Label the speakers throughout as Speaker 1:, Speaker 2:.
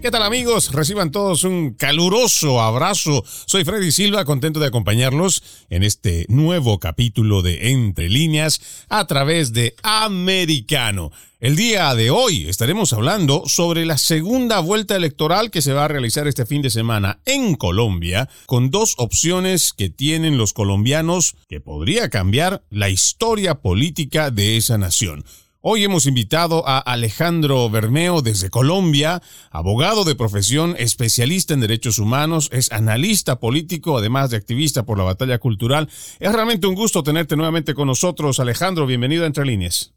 Speaker 1: ¿Qué tal amigos? Reciban todos un caluroso abrazo. Soy Freddy Silva, contento de acompañarlos en este nuevo capítulo de Entre líneas a través de Americano. El día de hoy estaremos hablando sobre la segunda vuelta electoral que se va a realizar este fin de semana en Colombia, con dos opciones que tienen los colombianos que podría cambiar la historia política de esa nación. Hoy hemos invitado a Alejandro Bermeo desde Colombia, abogado de profesión, especialista en derechos humanos, es analista político, además de activista por la batalla cultural. Es realmente un gusto tenerte nuevamente con nosotros. Alejandro, bienvenido a Entre Líneas.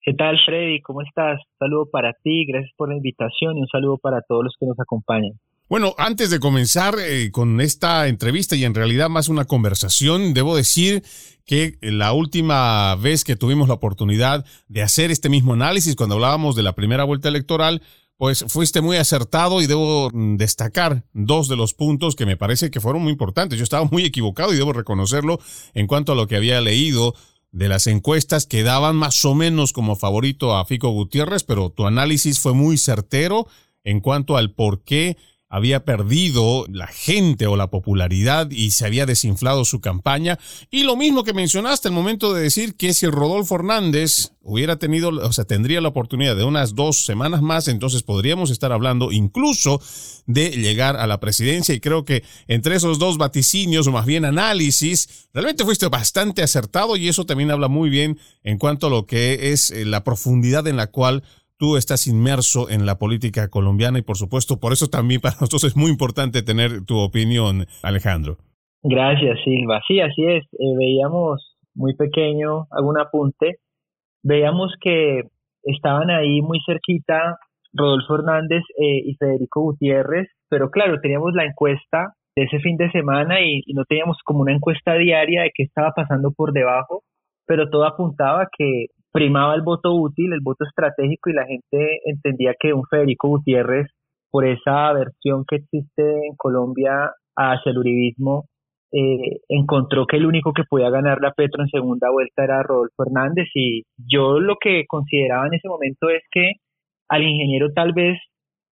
Speaker 2: ¿Qué tal, Freddy? ¿Cómo estás? Un saludo para ti, gracias por la invitación y un saludo para todos los que nos acompañan.
Speaker 1: Bueno, antes de comenzar eh, con esta entrevista y en realidad más una conversación, debo decir que la última vez que tuvimos la oportunidad de hacer este mismo análisis, cuando hablábamos de la primera vuelta electoral, pues fuiste muy acertado y debo mm, destacar dos de los puntos que me parece que fueron muy importantes. Yo estaba muy equivocado y debo reconocerlo en cuanto a lo que había leído de las encuestas que daban más o menos como favorito a Fico Gutiérrez, pero tu análisis fue muy certero en cuanto al por qué había perdido la gente o la popularidad y se había desinflado su campaña. Y lo mismo que mencionaste al momento de decir que si Rodolfo Hernández hubiera tenido, o sea, tendría la oportunidad de unas dos semanas más, entonces podríamos estar hablando incluso de llegar a la presidencia. Y creo que entre esos dos vaticinios, o más bien análisis, realmente fuiste bastante acertado y eso también habla muy bien en cuanto a lo que es eh, la profundidad en la cual Tú estás inmerso en la política colombiana y por supuesto por eso también para nosotros es muy importante tener tu opinión, Alejandro.
Speaker 2: Gracias, Silva. Sí, así es. Eh, veíamos muy pequeño, algún apunte, veíamos que estaban ahí muy cerquita Rodolfo Hernández eh, y Federico Gutiérrez, pero claro, teníamos la encuesta de ese fin de semana y, y, no teníamos como una encuesta diaria de qué estaba pasando por debajo, pero todo apuntaba que primaba el voto útil, el voto estratégico y la gente entendía que un Federico Gutiérrez, por esa aversión que existe en Colombia hacia el uribismo, eh, encontró que el único que podía ganar la Petro en segunda vuelta era Rodolfo Hernández y yo lo que consideraba en ese momento es que al ingeniero tal vez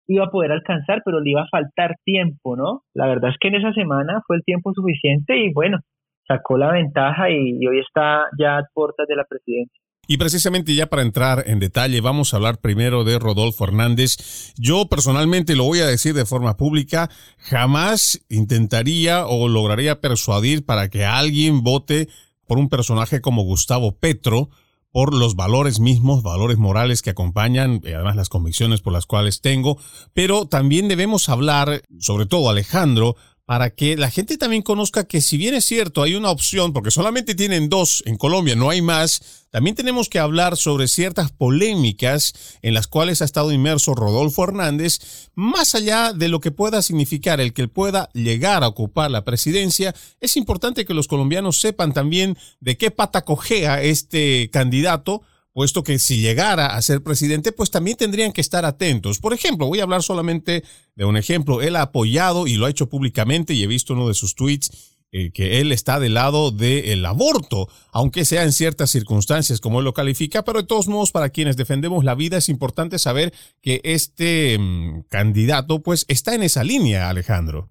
Speaker 2: iba a poder alcanzar, pero le iba a faltar tiempo, ¿no? La verdad es que en esa semana fue el tiempo suficiente y bueno, sacó la ventaja y, y hoy está ya a puertas de la presidencia.
Speaker 1: Y precisamente ya para entrar en detalle, vamos a hablar primero de Rodolfo Hernández. Yo personalmente lo voy a decir de forma pública, jamás intentaría o lograría persuadir para que alguien vote por un personaje como Gustavo Petro, por los valores mismos, valores morales que acompañan, y además las convicciones por las cuales tengo, pero también debemos hablar, sobre todo Alejandro, para que la gente también conozca que si bien es cierto, hay una opción, porque solamente tienen dos en Colombia, no hay más, también tenemos que hablar sobre ciertas polémicas en las cuales ha estado inmerso Rodolfo Hernández, más allá de lo que pueda significar el que pueda llegar a ocupar la presidencia, es importante que los colombianos sepan también de qué pata cojea este candidato, puesto que si llegara a ser presidente, pues también tendrían que estar atentos. Por ejemplo, voy a hablar solamente de un ejemplo. Él ha apoyado y lo ha hecho públicamente y he visto uno de sus tweets eh, que él está del lado del aborto, aunque sea en ciertas circunstancias como él lo califica, pero de todos modos para quienes defendemos la vida es importante saber que este mm, candidato pues está en esa línea, Alejandro.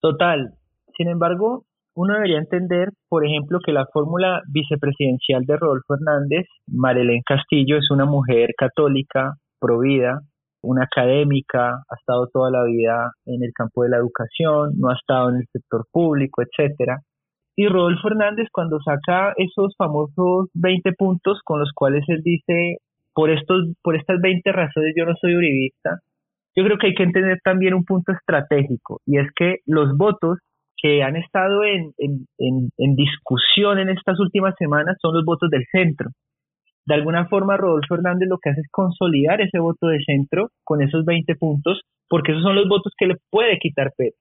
Speaker 2: Total. Sin embargo, uno debería entender, por ejemplo, que la fórmula vicepresidencial de Rodolfo Hernández, Marilén Castillo, es una mujer católica, provida, una académica, ha estado toda la vida en el campo de la educación, no ha estado en el sector público, etcétera. Y Rodolfo Hernández cuando saca esos famosos 20 puntos con los cuales él dice, por estos por estas 20 razones yo no soy uribista, yo creo que hay que entender también un punto estratégico y es que los votos que han estado en, en, discusión en estas últimas semanas son los votos del centro. De alguna forma, Rodolfo Hernández lo que hace es consolidar ese voto de centro con esos 20 puntos, porque esos son los votos que le puede quitar Petro.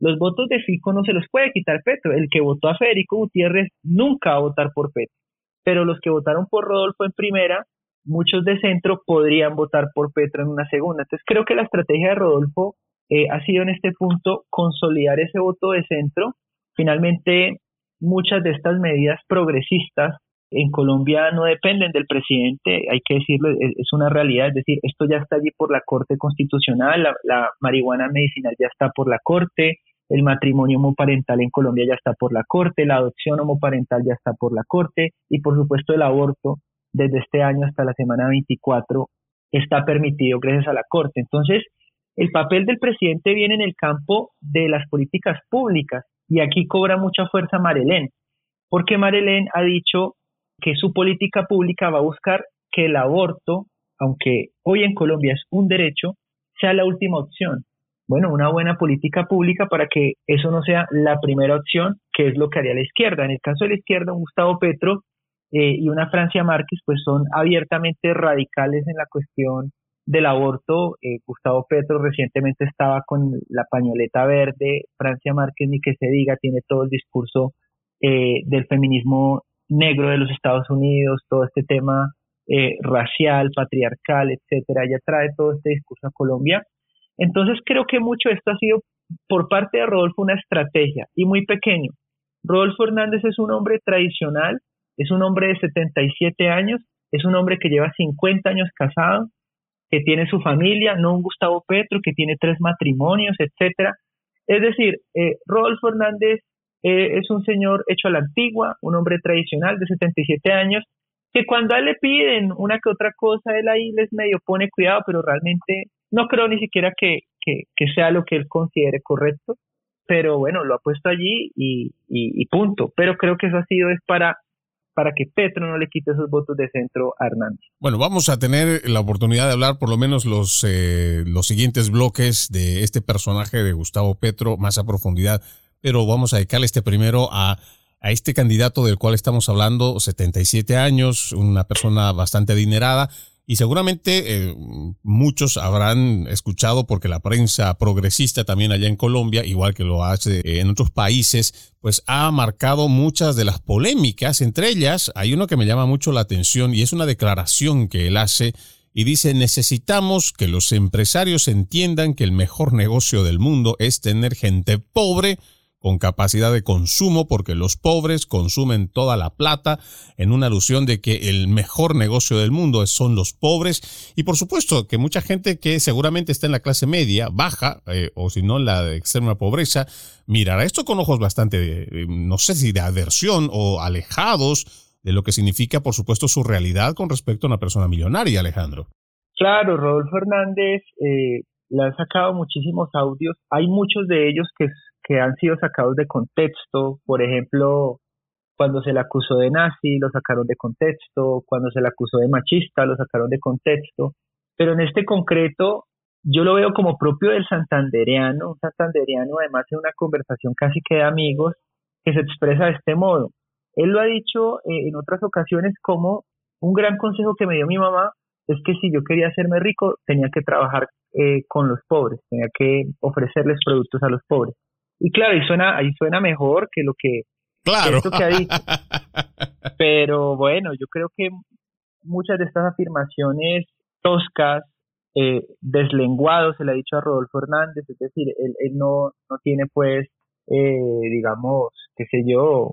Speaker 2: Los votos de Fico no se los puede quitar Petro. El que votó a Federico Gutiérrez nunca va a votar por Petro. Pero los que votaron por Rodolfo en primera muchos de centro podrían votar por Petro en una segunda. Entonces creo que la estrategia de Rodolfo eh, ha sido en este punto consolidar ese voto de centro. Finalmente, muchas de estas medidas progresistas en Colombia no dependen del presidente, hay que decirlo, es, una realidad, es decir, esto ya está allí por la Corte Constitucional, la, marihuana medicinal ya está por la Corte, el matrimonio homoparental en Colombia ya está por la Corte, la adopción homoparental ya está por la Corte y por supuesto el aborto desde este año hasta la semana 24 está permitido gracias a la Corte. Entonces, el papel del presidente viene en el campo de las políticas públicas y aquí cobra mucha fuerza Marelén, porque Marelén ha dicho que su política pública va a buscar que el aborto, aunque hoy en Colombia es un derecho, sea la última opción. Bueno, una buena política pública para que eso no sea la primera opción, que es lo que haría la izquierda. En el caso de la izquierda, un Gustavo Petro eh, y una Francia Márquez, pues son abiertamente radicales en la cuestión del aborto. Eh, Gustavo Petro recientemente estaba con la pañoleta verde, Francia Márquez, ni que se diga, tiene todo el discurso eh, del feminismo negro de los Estados Unidos, todo este tema eh, racial, patriarcal, etcétera, ya trae todo este discurso a Colombia. Entonces creo que mucho esto ha sido por parte de Rodolfo una estrategia y muy pequeño. Rodolfo Hernández es un hombre tradicional, es un hombre de 77 años, es un hombre que lleva 50 años casado, que tiene su familia, no un Gustavo Petro, que tiene tres matrimonios, etcétera. Es decir, eh, Rodolfo Hernández eh, es un señor hecho a la antigua, un hombre tradicional de 77 años, que cuando a él le piden una que otra cosa, él ahí les medio pone cuidado, pero realmente no creo ni siquiera que, sea lo que él considere correcto. Pero bueno, lo ha puesto allí y, y, punto. Pero creo que eso ha sido es para para que Petro no le quite esos votos de centro a Hernández.
Speaker 1: Bueno, vamos a tener la oportunidad de hablar por lo menos los, eh, los siguientes bloques de este personaje de Gustavo Petro más a profundidad pero vamos a dedicarle este primero a, a este candidato del cual estamos hablando, 77 años, una persona bastante adinerada, y seguramente eh, muchos habrán escuchado porque la prensa progresista también allá en Colombia, igual que lo hace en otros países, pues ha marcado muchas de las polémicas. Entre ellas hay uno que me llama mucho la atención y es una declaración que él hace y dice necesitamos que los empresarios entiendan que el mejor negocio del mundo es tener gente pobre con capacidad de consumo porque los pobres consumen toda la plata en una alusión de que el mejor negocio del mundo son los pobres y por supuesto que mucha gente que seguramente está en la clase media, baja eh, o si no la extrema pobreza, mirará esto con ojos bastante, eh, no sé si de aversión o alejados de lo que significa por supuesto su realidad con respecto a una persona millonaria, Alejandro.
Speaker 2: Claro, Rodolfo Hernández eh, le ha sacado muchísimos audios, hay muchos de ellos que que han sido sacados de contexto, por ejemplo, cuando se le acusó de nazi, lo sacaron de contexto, cuando se le acusó de machista, lo sacaron de contexto, pero en este concreto yo lo veo como propio del santandereano, un santandereano además en una conversación casi que de amigos, que se expresa de este modo. Él lo ha dicho eh, en otras ocasiones como un gran consejo que me dio mi mamá es que si yo quería hacerme rico tenía que trabajar eh, con los pobres, tenía que ofrecerles productos a los pobres. Y claro, ahí suena, ahí suena mejor que lo que,
Speaker 1: claro.
Speaker 2: esto que ha dicho. Pero bueno, yo creo que muchas de estas afirmaciones toscas, eh, deslenguados, se le ha dicho a Rodolfo Hernández, es decir, él, él no, no tiene pues, eh, digamos, qué sé yo,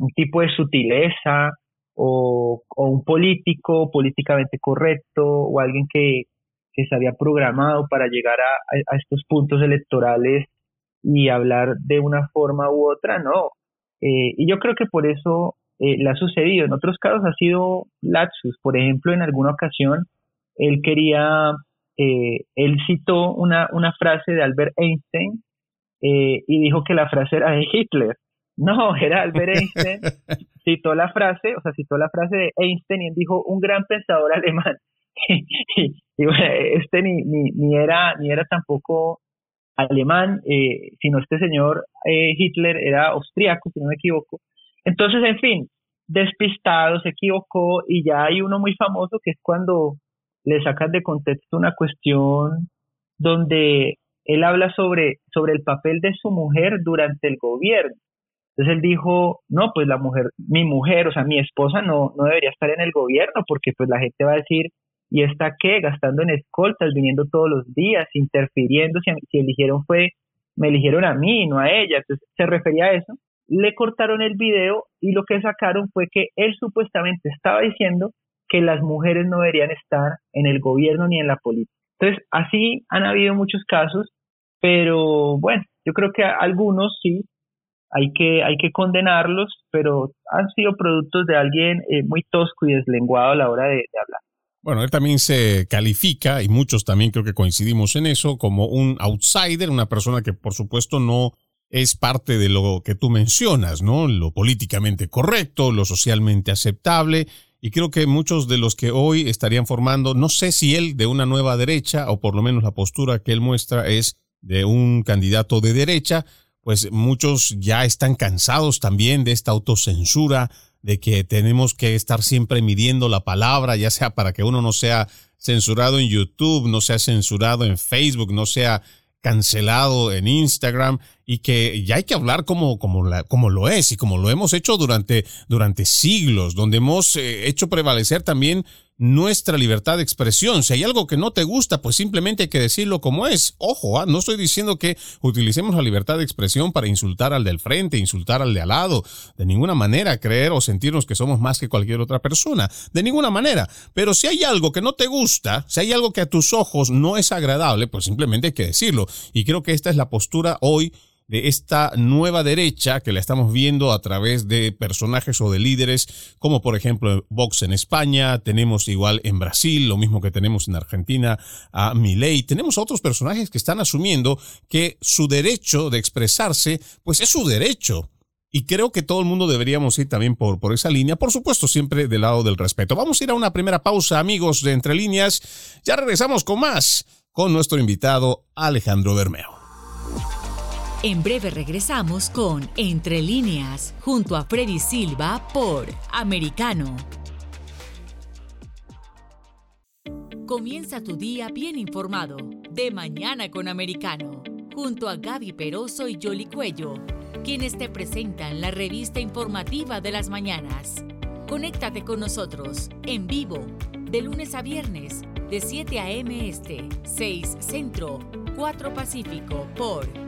Speaker 2: un tipo de sutileza o, o un político políticamente correcto o alguien que, que se había programado para llegar a, a estos puntos electorales y hablar de una forma u otra, no. Eh, y yo creo que por eso eh, le ha sucedido. En otros casos ha sido lapsus. Por ejemplo, en alguna ocasión él quería, eh, él citó una, una frase de Albert Einstein y dijo que la frase era de Hitler. No, era Albert Einstein. citó la frase, o sea, citó la frase de Einstein y dijo un gran pensador alemán. y, este ni, ni, ni era ni era tampoco alemán, eh, sino este señor eh, Hitler era austriaco, si no me equivoco. Entonces, en fin, despistado, se equivocó y ya hay uno muy famoso que es cuando le sacas de contexto una cuestión donde él habla sobre, sobre el papel de su mujer durante el gobierno. Entonces él dijo, no, pues la mujer, mi mujer, o sea, mi esposa no, no debería estar en el gobierno porque pues la gente va a decir, ¿y está qué? Gastando en escoltas, viniendo todos los días, interfiriendo, si, si eligieron fue, me eligieron a mí, no a ella. Entonces se refería a eso. Le cortaron el video y lo que sacaron fue que él supuestamente estaba diciendo que las mujeres no deberían estar en el gobierno ni en la política. Entonces, así han habido muchos casos, pero bueno, yo creo que algunos sí, hay que, hay que condenarlos, pero han sido productos de alguien eh, muy tosco y deslenguado a la hora de, hablar.
Speaker 1: Bueno, él también se califica, y muchos también creo que coincidimos en eso, como un outsider, una persona que por supuesto no es parte de lo que tú mencionas, ¿no? Lo políticamente correcto, lo socialmente aceptable, y creo que muchos de los que hoy estarían formando, no sé si él de una nueva derecha, o por lo menos la postura que él muestra es de un candidato de derecha, pues muchos ya están cansados también de esta autocensura, de que tenemos que estar siempre midiendo la palabra, ya sea para que uno no sea censurado en YouTube, no sea censurado en Facebook, no sea cancelado en Instagram y que ya hay que hablar como, como, la, como lo es y como lo hemos hecho durante, durante siglos, donde hemos eh, hecho prevalecer también nuestra libertad de expresión. Si hay algo que no te gusta, pues simplemente hay que decirlo como es. Ojo, ¿ah? no estoy diciendo que utilicemos la libertad de expresión para insultar al del frente, insultar al de al lado. De ninguna manera creer o sentirnos que somos más que cualquier otra persona. De ninguna manera. Pero si hay algo que no te gusta, si hay algo que a tus ojos no es agradable, pues simplemente hay que decirlo. Y creo que esta es la postura hoy de esta nueva derecha que la estamos viendo a través de personajes o de líderes, como por ejemplo Vox en España, tenemos igual en Brasil, lo mismo que tenemos en Argentina a Milei, tenemos otros personajes que están asumiendo que su derecho de expresarse, pues es su derecho. Y creo que todo el mundo deberíamos ir también por, por esa línea, por supuesto siempre del lado del respeto. Vamos a ir a una primera pausa, amigos de Entre Líneas. Ya regresamos con más, con nuestro invitado Alejandro Bermeo.
Speaker 3: En breve regresamos con Entre líneas, junto a Freddy Silva por Americano. Comienza tu día bien informado, de mañana con Americano, junto a Gaby Peroso y Jolly Cuello, quienes te presentan la revista informativa de las mañanas. Conéctate con nosotros en vivo, de lunes a viernes, de 7 a.m. Este, 6 Centro, 4 Pacífico, por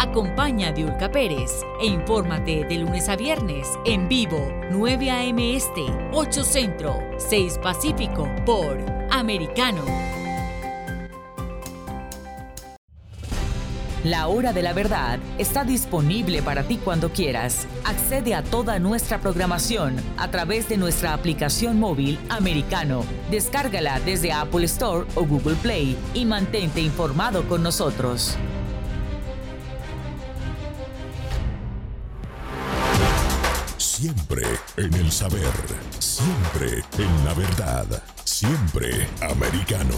Speaker 3: Acompaña a Diulca Pérez e infórmate de lunes a viernes en vivo 9 a.m. Este, 8 Centro, 6 Pacífico por Americano. La hora de la verdad está disponible para ti cuando quieras. Accede a toda nuestra programación a través de nuestra aplicación móvil americano. Descárgala desde Apple Store o Google Play y mantente informado con nosotros.
Speaker 4: Siempre en el saber, siempre en la verdad, siempre americano.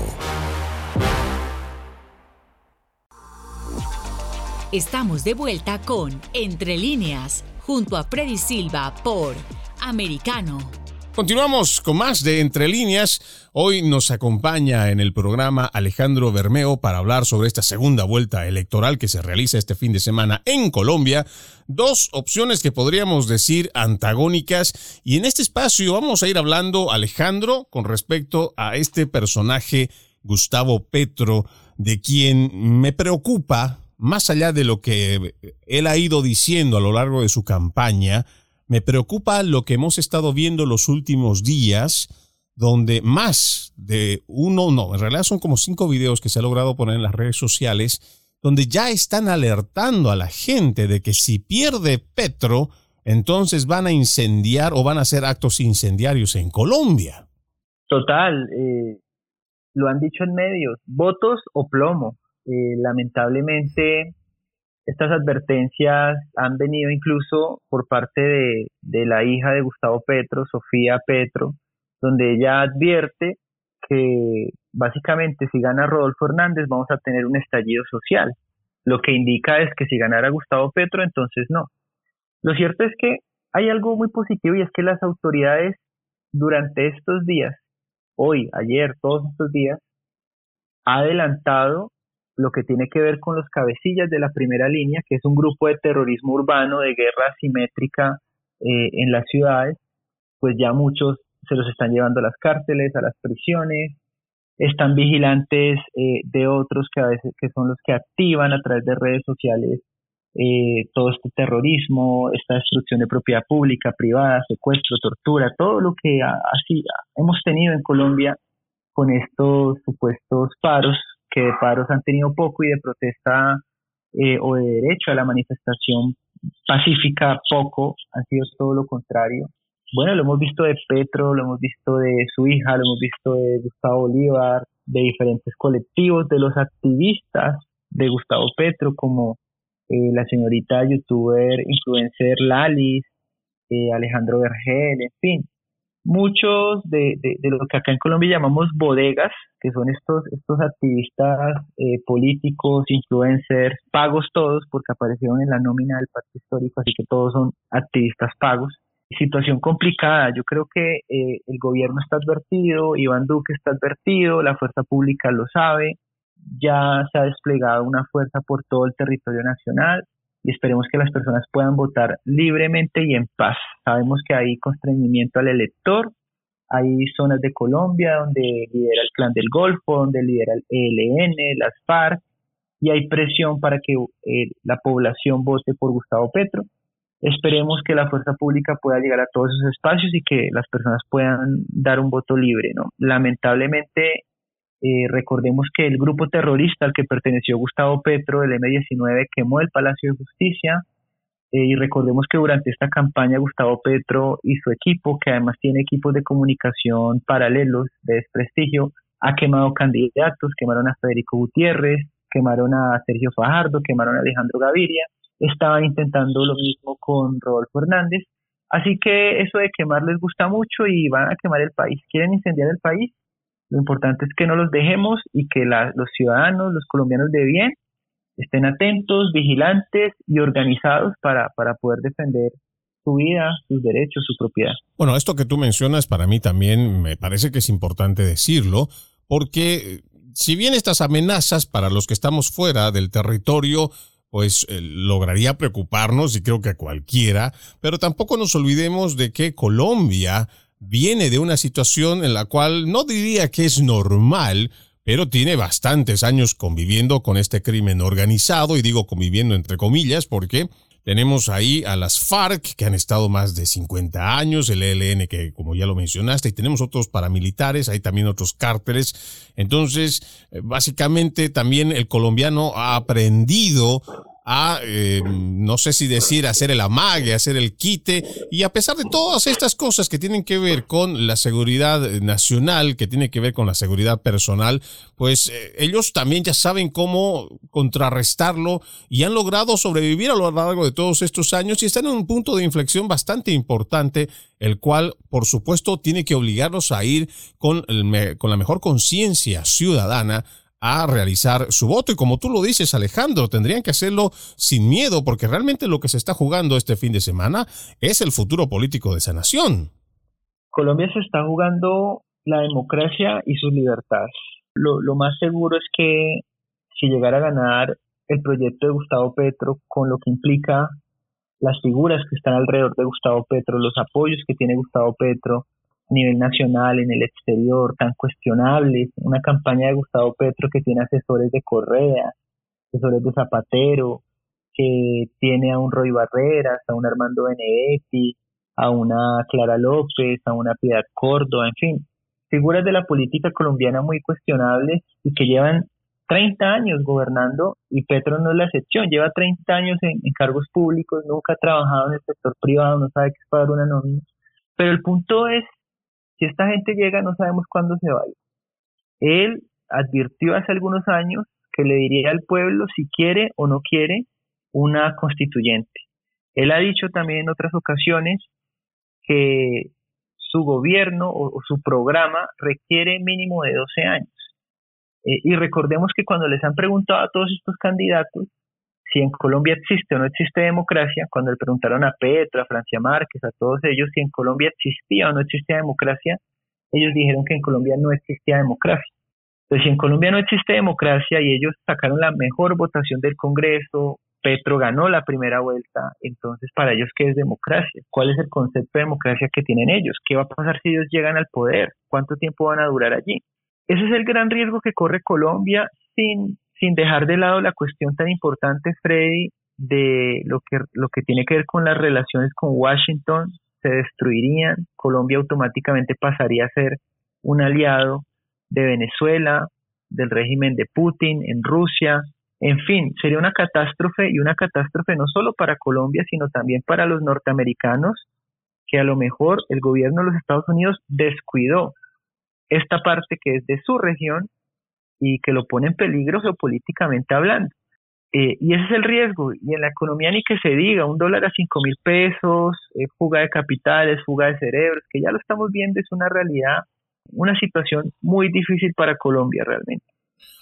Speaker 3: Estamos de vuelta con Entre líneas, junto a Freddy Silva por Americano.
Speaker 1: Continuamos con más de Entre líneas. Hoy nos acompaña en el programa Alejandro Bermeo para hablar sobre esta segunda vuelta electoral que se realiza este fin de semana en Colombia. Dos opciones que podríamos decir antagónicas. Y en este espacio vamos a ir hablando, Alejandro, con respecto a este personaje, Gustavo Petro, de quien me preocupa, más allá de lo que él ha ido diciendo a lo largo de su campaña, me preocupa lo que hemos estado viendo los últimos días, donde más de uno, no, en realidad son como cinco videos que se ha logrado poner en las redes sociales, donde ya están alertando a la gente de que si pierde Petro, entonces van a incendiar o van a hacer actos incendiarios en Colombia.
Speaker 2: Total, eh, lo han dicho en medios, votos o plomo. Eh, lamentablemente estas advertencias han venido incluso por parte de, la hija de Gustavo Petro, Sofía Petro, donde ella advierte que básicamente si gana Rodolfo Hernández vamos a tener un estallido social. Lo que indica es que si ganara Gustavo Petro, entonces no. Lo cierto es que hay algo muy positivo y es que las autoridades durante estos días, hoy, ayer, todos estos días, ha adelantado lo que tiene que ver con los cabecillas de la primera línea, que es un grupo de terrorismo urbano, de guerra asimétrica eh, en las ciudades, pues ya muchos se los están llevando a las cárceles, a las prisiones, están vigilantes eh, de otros que a veces que son los que activan a través de redes sociales eh, todo este terrorismo, esta destrucción de propiedad pública, privada, secuestro, tortura, todo lo que así hemos tenido en Colombia con estos supuestos paros que de paros han tenido poco y de protesta eh, o de derecho a la manifestación pacífica poco, han sido todo lo contrario. Bueno, lo hemos visto de Petro, lo hemos visto de su hija, lo hemos visto de Gustavo Bolívar, de diferentes colectivos, de los activistas de Gustavo Petro, como eh, la señorita youtuber, influencer Lalis, eh, Alejandro Vergel, en fin, muchos de, de, lo que acá en Colombia llamamos bodegas, que son estos, estos activistas eh, políticos, influencers, pagos todos, porque aparecieron en la nómina del Pacto Histórico, así que todos son activistas pagos. Situación complicada, yo creo que eh, el gobierno está advertido, Iván Duque está advertido, la fuerza pública lo sabe, ya se ha desplegado una fuerza por todo el territorio nacional, y esperemos que las personas puedan votar libremente y en paz. Sabemos que hay constreñimiento al elector, hay zonas de Colombia donde lidera el Clan del Golfo, donde lidera el ELN, las FARC, y hay presión para que eh, la población vote por Gustavo Petro. Esperemos que la fuerza pública pueda llegar a todos esos espacios y que las personas puedan dar un voto libre. ¿no? Lamentablemente eh, recordemos que el grupo terrorista al que perteneció Gustavo Petro, el M-19, quemó el Palacio de Justicia. Eh, y recordemos que durante esta campaña Gustavo Petro y su equipo, que además tiene equipos de comunicación paralelos de desprestigio, ha quemado candidatos, quemaron a Federico Gutiérrez, quemaron a Sergio Fajardo, quemaron a Alejandro Gaviria, estaban intentando lo mismo con Rodolfo Hernández. Así que eso de quemar les gusta mucho y van a quemar el país. ¿Quieren incendiar el país? Lo importante es que no los dejemos y que los ciudadanos, los colombianos de bien, estén atentos, vigilantes y organizados para, para poder defender su vida, sus derechos, su propiedad.
Speaker 1: Bueno, esto que tú mencionas para mí también me parece que es importante decirlo, porque si bien estas amenazas para los que estamos fuera del territorio pues eh, lograría preocuparnos y creo que a cualquiera, pero tampoco nos olvidemos de que Colombia viene de una situación en la cual no diría que es normal, pero tiene bastantes años conviviendo con este crimen organizado, y digo conviviendo entre comillas, porque tenemos ahí a las FARC, que han estado más de 50 años, el ELN, que como ya lo mencionaste, y tenemos otros paramilitares, hay también otros cárteles. Entonces, eh, básicamente también el colombiano ha aprendido a, eh, no sé si decir, hacer el amague, hacer el quite, y a pesar de todas estas cosas que tienen que ver con la seguridad nacional, que tiene que ver con la seguridad personal, pues eh, ellos también ya saben cómo contrarrestarlo y han logrado sobrevivir a lo largo de todos estos años y están en un punto de inflexión bastante importante, el cual, por supuesto, tiene que obligarlos a ir con, con la mejor conciencia ciudadana a realizar su voto. Y como tú lo dices, Alejandro, tendrían que hacerlo sin miedo, porque realmente lo que se está jugando este fin de semana es el futuro político de esa nación.
Speaker 2: Colombia se está jugando la democracia y sus libertades. Lo, lo más seguro es que si llegara a ganar el proyecto de Gustavo Petro con lo que implica las figuras que están alrededor de Gustavo Petro, los apoyos que tiene Gustavo Petro nivel nacional, en el exterior, tan cuestionables, una campaña de Gustavo Petro que tiene asesores de Correa, asesores de Zapatero, que tiene a un Roy Barreras, a un Armando Benedetti, a una Clara López, a una Piedad Córdoba, en fin, figuras de la política colombiana muy cuestionables y que llevan 30 años gobernando y Petro no es la excepción, lleva 30 años en, cargos públicos, nunca ha trabajado en el sector privado, no sabe qué es pagar una nómina. Pero el punto es, si esta gente llega, no sabemos cuándo se va Él advirtió hace algunos años que le diría al pueblo si quiere o no quiere una constituyente. Él ha dicho también en otras ocasiones que su gobierno o, su programa requiere mínimo de 12 años. Eh, y recordemos que cuando les han preguntado a todos estos candidatos si en Colombia existe o no existe democracia, cuando le preguntaron a Petro, a Francia Márquez, a todos ellos si en Colombia existía o no existía democracia, ellos dijeron que en Colombia no existía democracia. Entonces, si en Colombia no existe democracia y ellos sacaron la mejor votación del Congreso, Petro ganó la primera vuelta, entonces para ellos, ¿qué es democracia? ¿Cuál es el concepto de democracia que tienen ellos? ¿Qué va a pasar si ellos llegan al poder? ¿Cuánto tiempo van a durar allí? Ese es el gran riesgo que corre Colombia sin, sin dejar de lado la cuestión tan importante, Freddy, de lo que, lo que tiene que ver con las relaciones con Washington, se destruirían, Colombia automáticamente pasaría a ser un aliado de Venezuela, del régimen de Putin en Rusia, en fin, sería una catástrofe y una catástrofe no solo para Colombia, sino también para los norteamericanos, que a lo mejor el gobierno de los Estados Unidos descuidó esta parte que es de su región y que lo pone en peligro geopolíticamente hablando. Eh, y ese es el riesgo. Y en la economía ni que se diga, un dólar a cinco mil pesos, eh, fuga de capitales, fuga de cerebros, que ya lo estamos viendo, es una realidad, una situación muy difícil para Colombia realmente.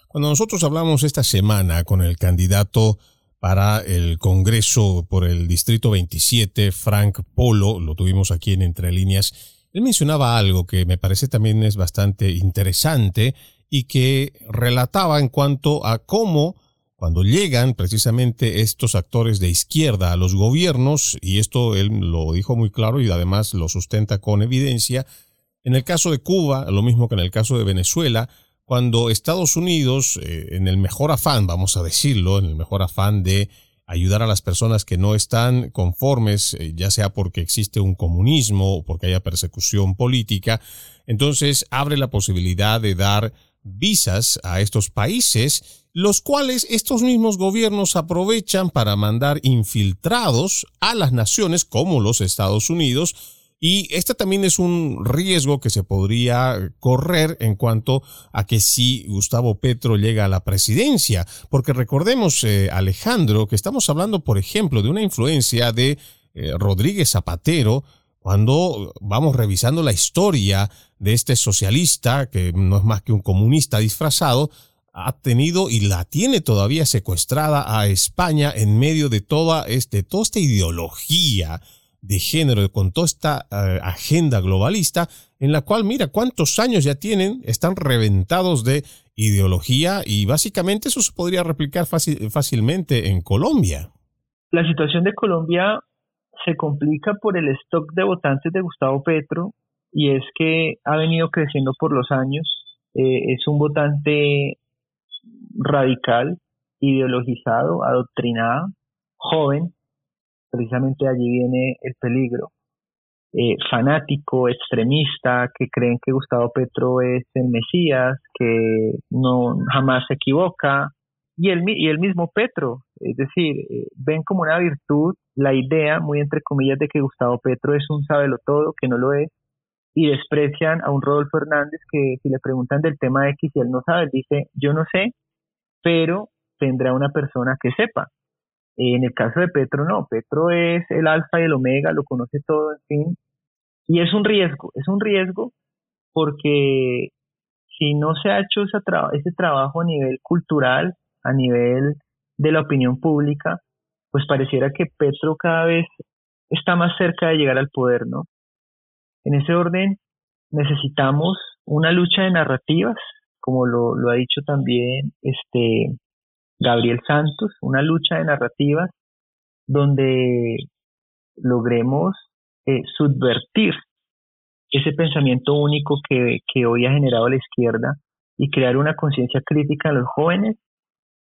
Speaker 1: Cuando nosotros hablamos esta semana con el candidato para el Congreso por el Distrito 27, Frank Polo, lo tuvimos aquí en Entre Líneas, él mencionaba algo que me parece también es bastante interesante y que relataba en cuanto a cómo cuando llegan precisamente estos actores de izquierda a los gobiernos, y esto él lo dijo muy claro y además lo sustenta con evidencia, en el caso de Cuba, lo mismo que en el caso de Venezuela, cuando Estados Unidos, eh, en el mejor afán, vamos a decirlo, en el mejor afán de ayudar a las personas que no están conformes, eh, ya sea porque existe un comunismo o porque haya persecución política, entonces abre la posibilidad de dar visas a estos países, los cuales estos mismos gobiernos aprovechan para mandar infiltrados a las naciones como los Estados Unidos, y este también es un riesgo que se podría correr en cuanto a que si Gustavo Petro llega a la presidencia, porque recordemos, eh, Alejandro, que estamos hablando, por ejemplo, de una influencia de eh, Rodríguez Zapatero, cuando vamos revisando la historia de este socialista, que no es más que un comunista disfrazado, ha tenido y la tiene todavía secuestrada a España en medio de toda, este, toda esta ideología de género, con toda esta eh, agenda globalista, en la cual, mira, cuántos años ya tienen, están reventados de ideología y básicamente eso se podría replicar fácilmente en Colombia.
Speaker 2: La situación de Colombia se complica por el stock de votantes de Gustavo Petro y es que ha venido creciendo por los años. Eh, es un votante radical, ideologizado, adoctrinado, joven, precisamente allí viene el peligro. Eh, fanático, extremista, que creen que Gustavo Petro es el Mesías, que no jamás se equivoca, y el, y el mismo Petro, es decir, eh, ven como una virtud la idea, muy entre comillas, de que Gustavo Petro es un todo, que no lo es, y desprecian a un Rodolfo Hernández que si le preguntan del tema X y él no sabe, él dice, yo no sé, pero tendrá una persona que sepa. En el caso de Petro, no, Petro es el alfa y el omega, lo conoce todo, en fin. Y es un riesgo, es un riesgo porque si no se ha hecho ese trabajo a nivel cultural, a nivel de la opinión pública, pues pareciera que Petro cada vez está más cerca de llegar al poder, ¿no? En ese orden, necesitamos una lucha de narrativas, como lo, ha dicho también este Gabriel Santos, una lucha de narrativas donde logremos eh, subvertir ese pensamiento único que hoy ha generado la izquierda y crear una conciencia crítica en los jóvenes,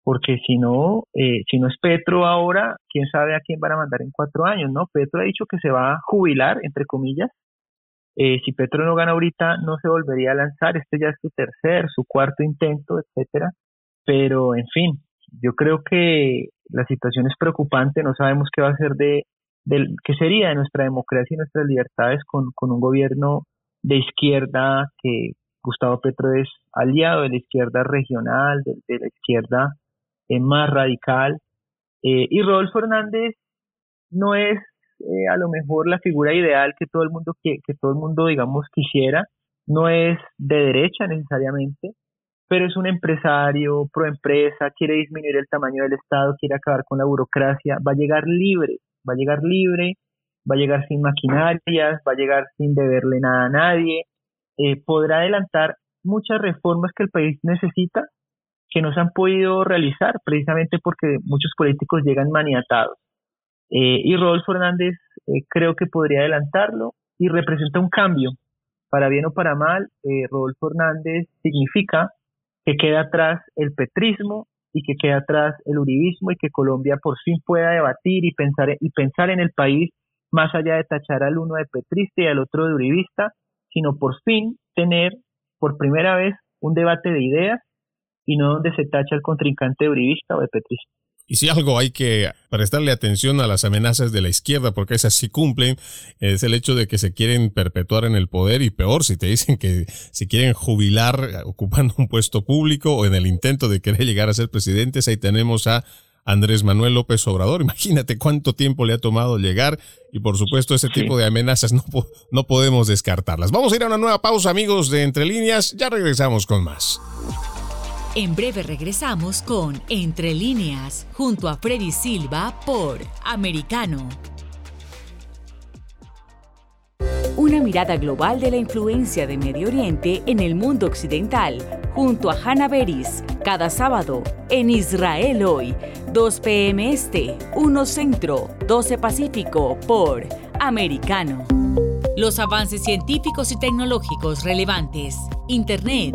Speaker 2: porque si no, eh, si no es Petro ahora, quién sabe a quién van a mandar en cuatro años, ¿no? Petro ha dicho que se va a jubilar, entre comillas. Eh, si Petro no gana ahorita, no se volvería a lanzar. Este ya es su tercer, su cuarto intento, etcétera. Pero, en fin, yo creo que la situación es preocupante. No sabemos qué va a ser de, qué sería de nuestra democracia y nuestras libertades con, con un gobierno de izquierda que Gustavo Petro es aliado de la izquierda regional, de, la izquierda eh, más radical. Eh, y Rodolfo Hernández no es eh, a lo mejor la figura ideal que todo el mundo que, que todo el mundo digamos quisiera, no es de derecha necesariamente, pero es un empresario pro empresa, quiere disminuir el tamaño del Estado, quiere acabar con la burocracia, va a llegar libre, va a llegar libre, va a llegar sin maquinarias, va a llegar sin deberle nada a nadie, eh, podrá adelantar muchas reformas que el país necesita que no se han podido realizar precisamente porque muchos políticos llegan maniatados. Eh, y Rodolfo Hernández eh, creo que podría adelantarlo y representa un cambio, para bien o para mal. Rodolfo Hernández significa que queda atrás el petrismo y que queda atrás el uribismo y que Colombia por fin pueda debatir y pensar, y pensar en el país más allá de tachar al uno de petrista y al otro de uribista, sino por fin tener por primera vez un debate de ideas y no donde se tacha el contrincante de uribista o de petrista.
Speaker 1: Y si algo hay que prestarle atención a las amenazas de la izquierda, porque esas sí cumplen, es el hecho de que se quieren perpetuar en el poder y peor si te dicen que se quieren jubilar ocupando un puesto público o en el intento de querer llegar a ser presidentes. Ahí tenemos a Andrés Manuel López Obrador. Imagínate cuánto tiempo le ha tomado llegar y por supuesto ese tipo de amenazas no, no podemos descartarlas. Vamos a ir a una nueva pausa amigos de Entre Líneas. Ya regresamos con más.
Speaker 3: En breve regresamos con Entre líneas, junto a Freddy Silva por Americano. Una mirada global de la influencia de Medio Oriente en el mundo occidental, junto a Hannah Beris, cada sábado en Israel hoy, 2 p.m. Este, 1 Centro, 12 Pacífico, por Americano. Los avances científicos y tecnológicos relevantes, Internet,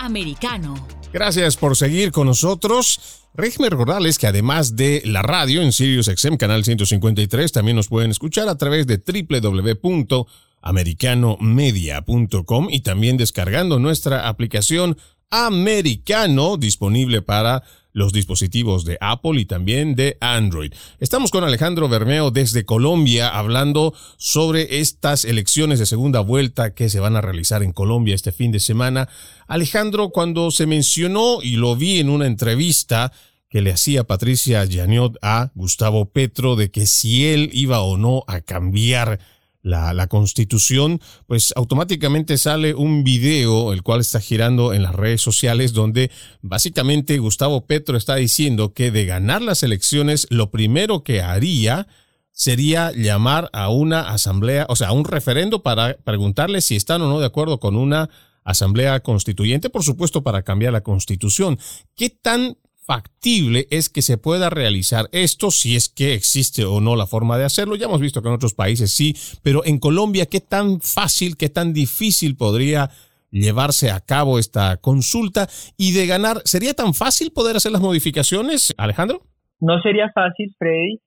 Speaker 3: Americano.
Speaker 1: Gracias por seguir con nosotros. Régimen recordarles que además de la radio en Sirius XM Canal 153, también nos pueden escuchar a través de www.americanomedia.com y también descargando nuestra aplicación Americano disponible para los dispositivos de Apple y también de Android. Estamos con Alejandro Bermeo desde Colombia hablando sobre estas elecciones de segunda vuelta que se van a realizar en Colombia este fin de semana. Alejandro, cuando se mencionó y lo vi en una entrevista que le hacía Patricia Janiot a Gustavo Petro de que si él iba o no a cambiar la, la, constitución, pues automáticamente sale un video, el cual está girando en las redes sociales, donde básicamente Gustavo Petro está diciendo que de ganar las elecciones, lo primero que haría sería llamar a una asamblea, o sea, a un referendo para preguntarle si están o no de acuerdo con una asamblea constituyente, por supuesto, para cambiar la constitución. ¿Qué tan factible es que se pueda realizar esto, si es que existe o no la forma de hacerlo. Ya hemos visto que en otros países sí, pero en Colombia, ¿qué tan fácil, qué tan difícil podría llevarse a cabo esta consulta? Y de ganar, ¿sería tan fácil poder hacer las modificaciones, Alejandro?
Speaker 2: No sería fácil, Freddy,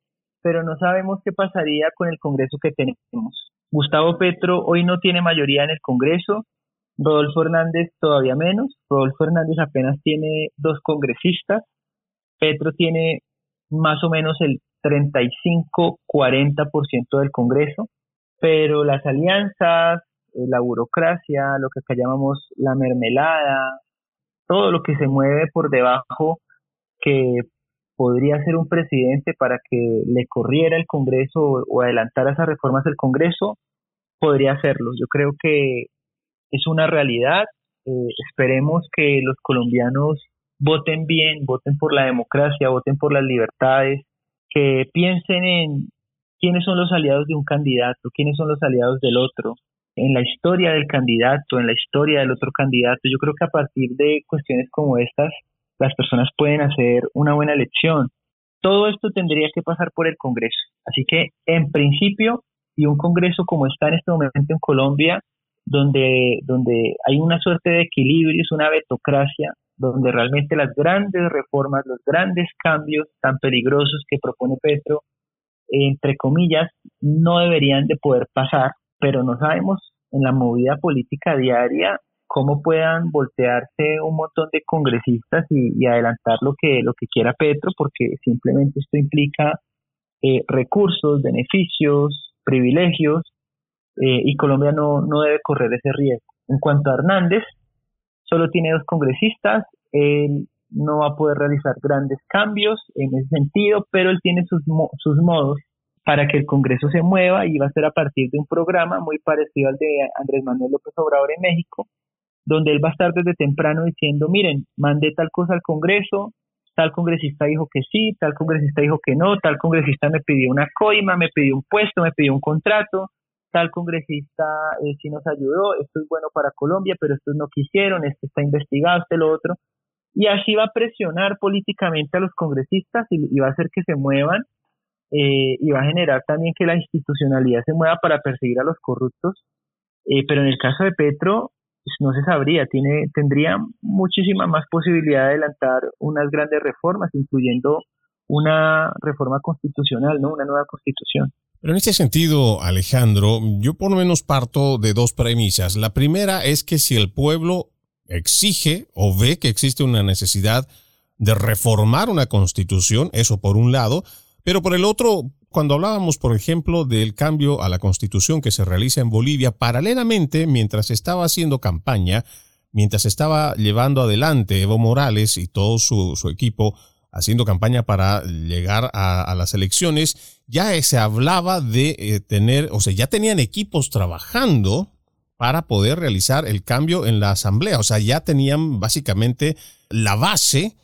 Speaker 2: pero no sabemos qué pasaría con el Congreso que tenemos. Gustavo Petro hoy no tiene mayoría en el Congreso, Rodolfo Hernández todavía menos. Rodolfo Hernández apenas tiene dos congresistas. Petro tiene más o menos el 35-40% del Congreso, pero las alianzas, eh, la burocracia, lo que acá llamamos la mermelada, todo lo que se mueve por debajo que podría ser un presidente para que le corriera el Congreso o adelantara esas reformas del Congreso, podría hacerlo. Yo creo que es una realidad. Eh, esperemos que los colombianos voten bien, voten por la democracia, voten por las libertades, que piensen en quiénes son los aliados de un candidato, quiénes son los aliados del otro, en la historia del candidato, en la historia del otro candidato. Yo creo que a partir de cuestiones como estas, las personas pueden hacer una buena elección. Todo esto tendría que pasar por el Congreso. Así que, en principio, y un Congreso como está en este momento en Colombia, donde, donde hay una suerte de equilibrio, es una vetocracia, donde realmente las grandes reformas, los grandes cambios tan peligrosos que propone Petro, entre comillas, no deberían de poder pasar, pero no sabemos en la movida política diaria cómo puedan voltearse un montón de congresistas y, adelantar lo que, lo que quiera Petro, porque simplemente esto implica eh, recursos, beneficios, privilegios, eh, y Colombia no, no debe correr ese riesgo. En cuanto a Hernández, solo tiene dos congresistas, él no va a poder realizar grandes cambios en ese sentido, pero él tiene sus, sus modos para que el Congreso se mueva y va a ser a partir de un programa muy parecido al de Andrés Manuel López Obrador en México, donde él va a estar desde temprano diciendo, miren, mandé tal cosa al Congreso, tal congresista dijo que sí, tal congresista dijo que no, tal congresista me pidió una coima, me pidió un puesto, me pidió un contrato, tal congresista eh, sí nos ayudó, esto es bueno para Colombia, pero estos no quisieron, este está investigado, este lo otro. Y así va a presionar políticamente a los congresistas y, va a hacer que se muevan eh, y va a generar también que la institucionalidad se mueva para perseguir a los corruptos. Eh, pero en el caso de Petro, pues, no se sabría, tiene, tendría muchísima más posibilidad de adelantar unas grandes reformas, incluyendo una reforma constitucional, ¿no? Una nueva constitución.
Speaker 1: Pero en este sentido, Alejandro, yo por lo menos parto de dos premisas. La primera es que si el pueblo exige o ve que existe una necesidad de reformar una constitución, eso por un lado, pero por el otro, cuando hablábamos, por ejemplo, del cambio a la constitución que se realiza en Bolivia, paralelamente, mientras estaba haciendo campaña, mientras estaba llevando adelante Evo Morales y todo su, su equipo, haciendo campaña para llegar a, las elecciones, ya se hablaba de eh, tener, o sea, ya tenían equipos trabajando para poder realizar el cambio en la asamblea. O sea, ya tenían básicamente la base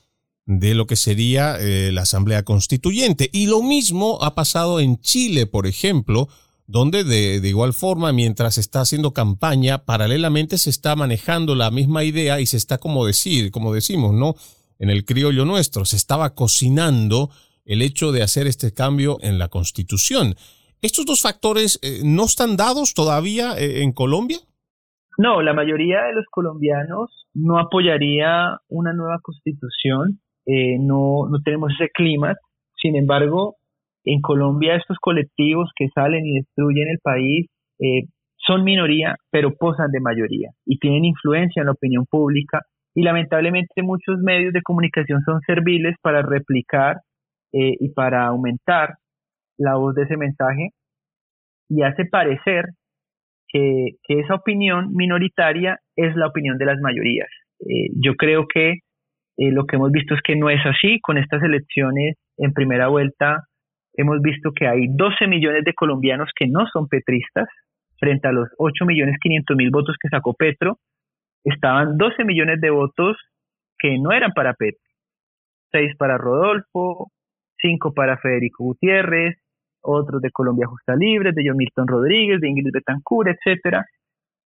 Speaker 1: de lo que sería eh, la asamblea constituyente. Y lo mismo ha pasado en Chile, por ejemplo, donde de, de, igual forma, mientras está haciendo campaña, paralelamente se está manejando la misma idea y se está, como decir, como decimos, ¿no? En el criollo nuestro. Se estaba cocinando el hecho de hacer este cambio en la constitución. ¿Estos dos factores eh, no están dados todavía eh, en Colombia?
Speaker 2: No, la mayoría de los colombianos no apoyaría una nueva constitución. Eh, no, no tenemos ese clima. Sin embargo, en Colombia estos colectivos que salen y destruyen el país son minoría, pero posan de mayoría y tienen influencia en la opinión pública y lamentablemente muchos medios de comunicación son serviles para replicar eh, y para aumentar la voz de ese mensaje y hace parecer que, esa opinión minoritaria es la opinión de las mayorías. Eh, yo creo que eh, lo que hemos visto es que no es así. Con estas elecciones en primera vuelta hemos visto que hay 12 millones de colombianos que no son petristas frente a los 8 millones 500 mil votos que sacó Petro. Estaban 12 millones de votos que no eran para Petro. 6 para Rodolfo, cinco para Federico Gutiérrez, otros de Colombia Justa Libre, de John Milton Rodríguez, de Ingrid Betancourt, etcétera,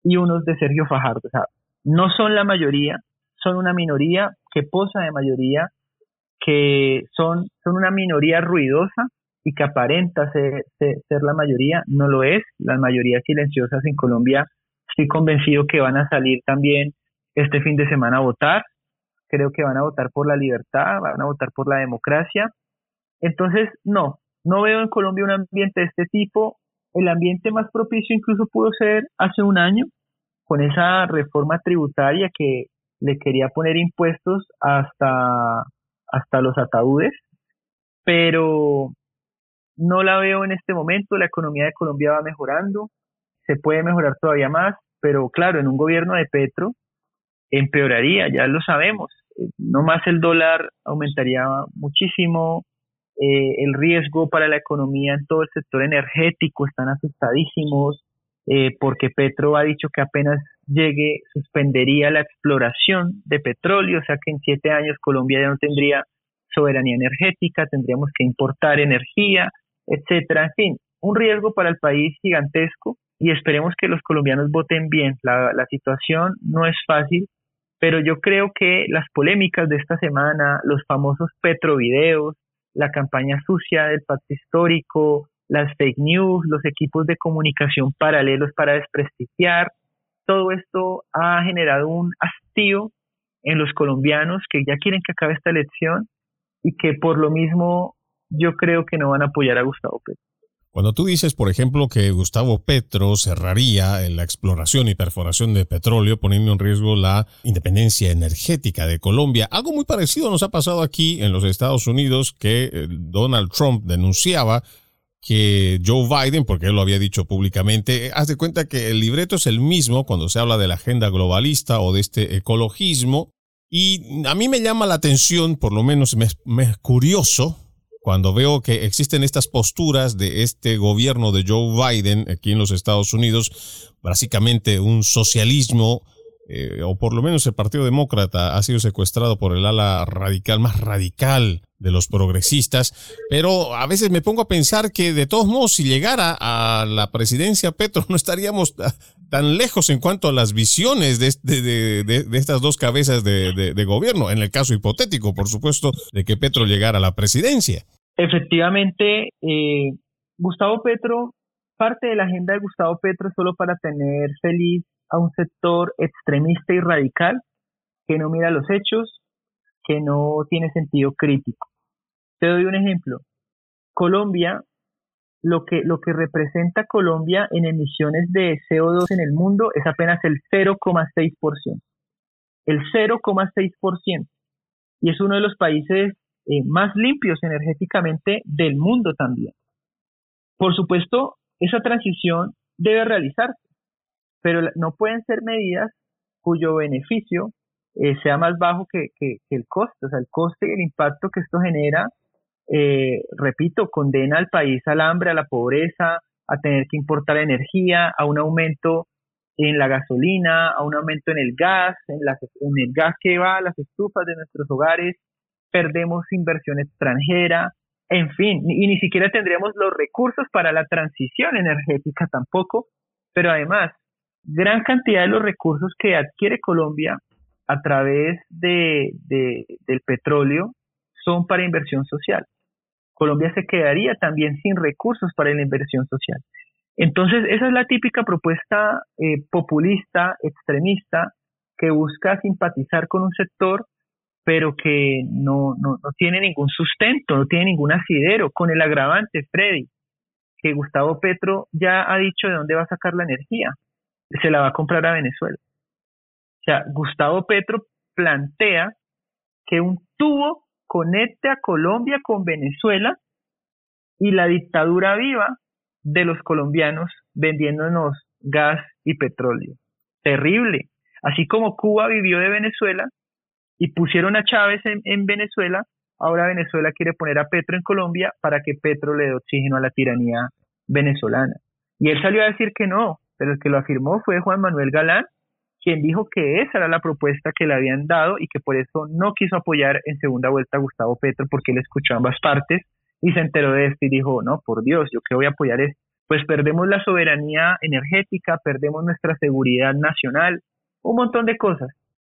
Speaker 2: y unos de Sergio Fajardo. O sea, no son la mayoría, son una minoría que posa de mayoría, que son, son una minoría ruidosa y que aparenta ser, ser, la mayoría, no lo es. Las mayorías silenciosas en Colombia, estoy convencido que van a salir también este fin de semana a votar. Creo que van a votar por la libertad, van a votar por la democracia entonces, no, no veo en Colombia un ambiente de este tipo. El ambiente más propicio incluso pudo ser hace un año, con esa reforma tributaria que le quería poner impuestos hasta, hasta los ataúdes, pero no la veo en este momento. La economía de Colombia va mejorando, se puede mejorar todavía más, pero claro, en un gobierno de Petro empeoraría, ya lo sabemos. No más el dólar aumentaría muchísimo, eh, el riesgo para la economía en todo el sector energético están asustadísimos, eh, porque Petro ha dicho que apenas llegue suspendería la exploración de petróleo, o sea que en siete años Colombia ya no tendría soberanía energética, tendríamos que importar energía, etcétera. En fin, un riesgo para el país gigantesco y esperemos que los colombianos voten bien. La, situación no es fácil, pero yo creo que las polémicas de esta semana, los famosos petrovideos, la campaña sucia del pacto histórico, las fake news, los equipos de comunicación paralelos para desprestigiar. Todo esto ha generado un hastío en los colombianos que ya quieren que acabe esta elección y que por lo mismo yo creo que no van a apoyar a Gustavo Petro.
Speaker 1: Cuando tú dices, por ejemplo, que Gustavo Petro cerraría la exploración y perforación de petróleo, poniendo en riesgo la independencia energética de Colombia, algo muy parecido nos ha pasado aquí en los Estados Unidos, que eh, Donald Trump denunciaba que Joe Biden, porque él lo había dicho públicamente, haz de cuenta que el libreto es el mismo cuando se habla de la agenda globalista o de este ecologismo. Y a mí me llama la atención, por lo menos me, me es curioso, cuando veo que existen estas posturas de este gobierno de Joe Biden aquí en los Estados Unidos, básicamente un socialismo, eh, o por lo menos el Partido Demócrata ha sido secuestrado por el ala radical, más radical de los progresistas, pero a veces me pongo a pensar que de todos modos, si llegara a la presidencia Petro, no estaríamos tan lejos en cuanto a las visiones de, de, de, estas dos cabezas de, gobierno, en el caso hipotético, por supuesto, de que Petro llegara a la presidencia.
Speaker 2: Efectivamente, eh, Gustavo Petro, parte de la agenda de Gustavo Petro solo para tener feliz a un sector extremista y radical que no mira los hechos, que no tiene sentido crítico. Te doy un ejemplo. Colombia lo que, lo que representa Colombia en emisiones de CO2 en el mundo es apenas el 0,6%. El 0,6%. Y es uno de los países eh, más limpios energéticamente del mundo también. Por supuesto, esa transición debe realizarse, pero no pueden ser medidas cuyo beneficio eh, sea más bajo que, que, el coste. O sea, el coste y el impacto que esto genera eh, repito, condena al país al hambre, a la pobreza, a tener que importar energía, a un aumento en la gasolina, a un aumento en el gas, en, en el gas que va a las estufas de nuestros hogares, perdemos inversión extranjera, en fin, y ni siquiera tendríamos los recursos para la transición energética tampoco, pero además, gran cantidad de los recursos que adquiere Colombia a través de, del petróleo son para inversión social. Colombia se quedaría también sin recursos para la inversión social. Entonces, esa es la típica propuesta eh, populista, extremista, que busca simpatizar con un sector, pero que no, no, no tiene ningún sustento, no tiene ningún asidero, con el agravante, Freddy, que Gustavo Petro ya ha dicho de dónde va a sacar la energía. Se la va a comprar a Venezuela. O sea, Gustavo Petro plantea que un tubo conecte a Colombia con Venezuela y la dictadura viva de los colombianos vendiéndonos gas y petróleo. Terrible. Así como Cuba vivió de Venezuela y pusieron a Chávez en, Venezuela, ahora Venezuela quiere poner a Petro en Colombia para que Petro le dé oxígeno a la tiranía venezolana. Y él salió a decir que no, pero el que lo afirmó fue Juan Manuel Galán, quien dijo que esa era la propuesta que le habían dado y que por eso no quiso apoyar en segunda vuelta a Gustavo Petro porque él escuchó ambas partes y se enteró de esto y dijo, no, por Dios, yo qué voy a apoyar esto. Pues perdemos la soberanía energética, perdemos nuestra seguridad nacional, un montón de cosas.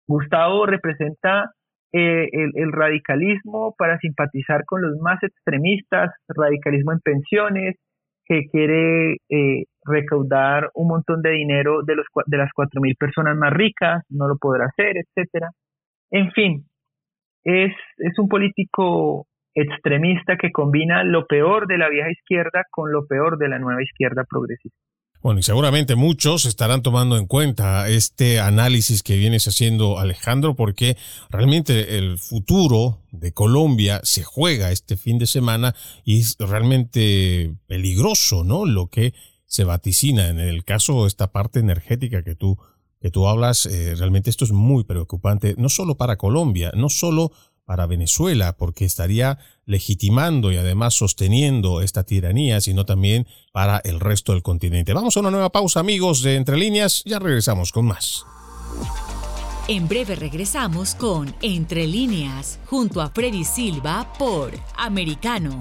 Speaker 2: Gustavo representa eh, el, radicalismo para simpatizar con los más extremistas, radicalismo en pensiones, que quiere eh, recaudar un montón de dinero de, los, de las 4.000 personas más ricas, no lo podrá hacer, etcétera. En fin, es, es un político extremista que combina lo peor de la vieja izquierda con lo peor de la nueva izquierda progresista.
Speaker 1: Bueno, y seguramente muchos estarán tomando en cuenta este análisis que vienes haciendo Alejandro, porque realmente el futuro de Colombia se juega este fin de semana y es realmente peligroso, ¿no? Lo que se vaticina en el caso esta parte energética que tú que tú hablas, eh, realmente esto es muy preocupante, no solo para Colombia, no solo para Venezuela, porque estaría legitimando y además sosteniendo esta tiranía, sino también para el resto del continente. Vamos a una nueva pausa, amigos de Entre Líneas, ya regresamos con más.
Speaker 3: En breve regresamos con Entre Líneas, junto a Freddy Silva por Americano.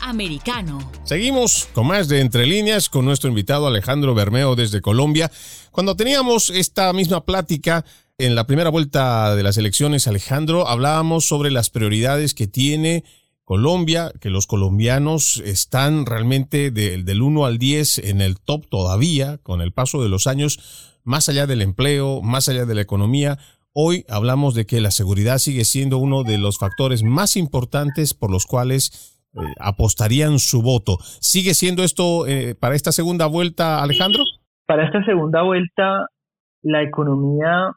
Speaker 3: Americano.
Speaker 1: Seguimos con más de Entre líneas con nuestro invitado Alejandro Bermeo desde Colombia. Cuando teníamos esta misma plática en la primera vuelta de las elecciones, Alejandro, hablábamos sobre las prioridades que tiene Colombia, que los colombianos están realmente del 1 al 10 en el top todavía, con el paso de los años, más allá del empleo, más allá de la economía. Hoy hablamos de que la seguridad sigue siendo uno de los factores más importantes por los cuales eh, apostarían su voto. ¿Sigue siendo esto eh, para esta segunda vuelta, Alejandro?
Speaker 2: Para esta segunda vuelta, la economía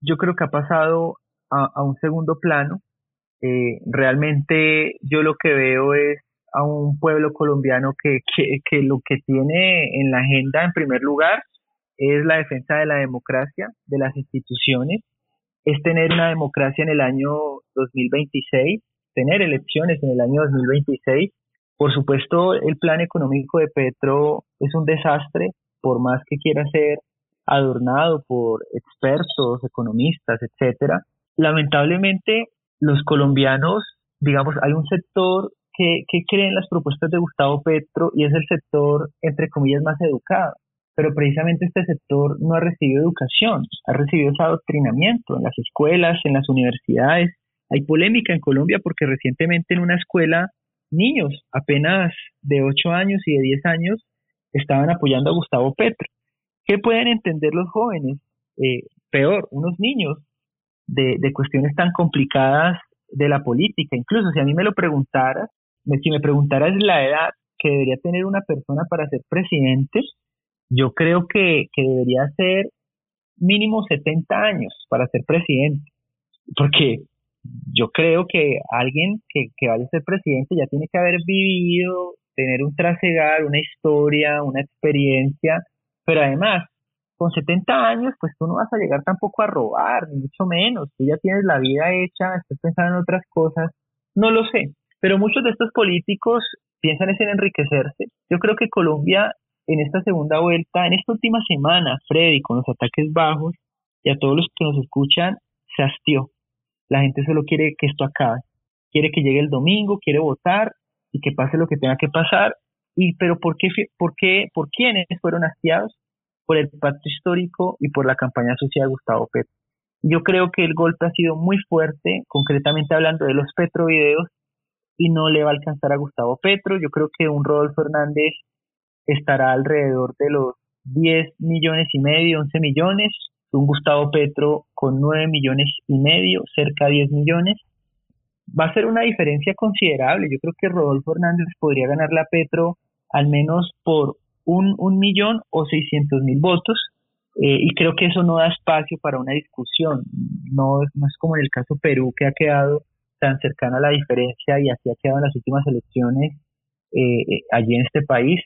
Speaker 2: yo creo que ha pasado a un segundo plano eh, realmente yo lo que veo es a un pueblo colombiano que, que, lo que tiene en la agenda en primer lugar es la defensa de la democracia, de las instituciones, es tener una democracia en el año 2026, tener elecciones en el año 2026. Por supuesto, el plan económico de Petro es un desastre, por más que quiera ser adornado por expertos, economistas, etcétera. Lamentablemente, los colombianos, digamos, hay un sector que, que cree en las propuestas de Gustavo Petro y es el sector, entre comillas, más educado. Pero precisamente este sector no ha recibido educación, ha recibido ese adoctrinamiento en las escuelas, en las universidades. Hay polémica en Colombia porque recientemente en una escuela niños apenas de 8 años y de 10 años estaban apoyando a Gustavo Petro. ¿Qué pueden entender los jóvenes? Eh, peor, unos niños de, cuestiones tan complicadas de la política. Incluso si a mí me lo preguntaras, si me preguntaras la edad que debería tener una persona para ser presidente, yo creo que, que debería ser mínimo 70 años para ser presidente. Porque yo creo que alguien que, que vaya a ser presidente ya tiene que haber vivido, tener un trasegar, una historia, una experiencia, pero además con 70 años, pues tú no vas a llegar tampoco a robar, ni mucho menos. Tú ya tienes la vida hecha, estás pensando en otras cosas. No lo sé. Pero muchos de estos políticos piensan en enriquecerse. Yo creo que Colombia en esta segunda vuelta, en esta última semana, Freddy, con los ataques bajos, y a todos los que nos escuchan, se hastió. La gente solo quiere que esto acabe. Quiere que llegue el domingo, quiere votar y que pase lo que tenga que pasar. Y, pero ¿por qué, por qué, por quiénes fueron hastiados? por el pacto histórico y por la campaña social de Gustavo Petro. Yo creo que el golpe ha sido muy fuerte, concretamente hablando de los Petrovideos, y no le va a alcanzar a Gustavo Petro. Yo creo que un Rodolfo Hernández estará alrededor de los 10 millones y medio, 11 millones, un Gustavo Petro con 9 millones y medio, cerca de 10 millones. Va a ser una diferencia considerable. Yo creo que Rodolfo Hernández podría ganarle a Petro al menos por un, un millón o seiscientos mil votos eh, y creo que eso no da espacio para una discusión. No, no es como en el caso Perú que ha quedado tan cercana a la diferencia y así ha quedado en las últimas elecciones eh, eh, allí en este país.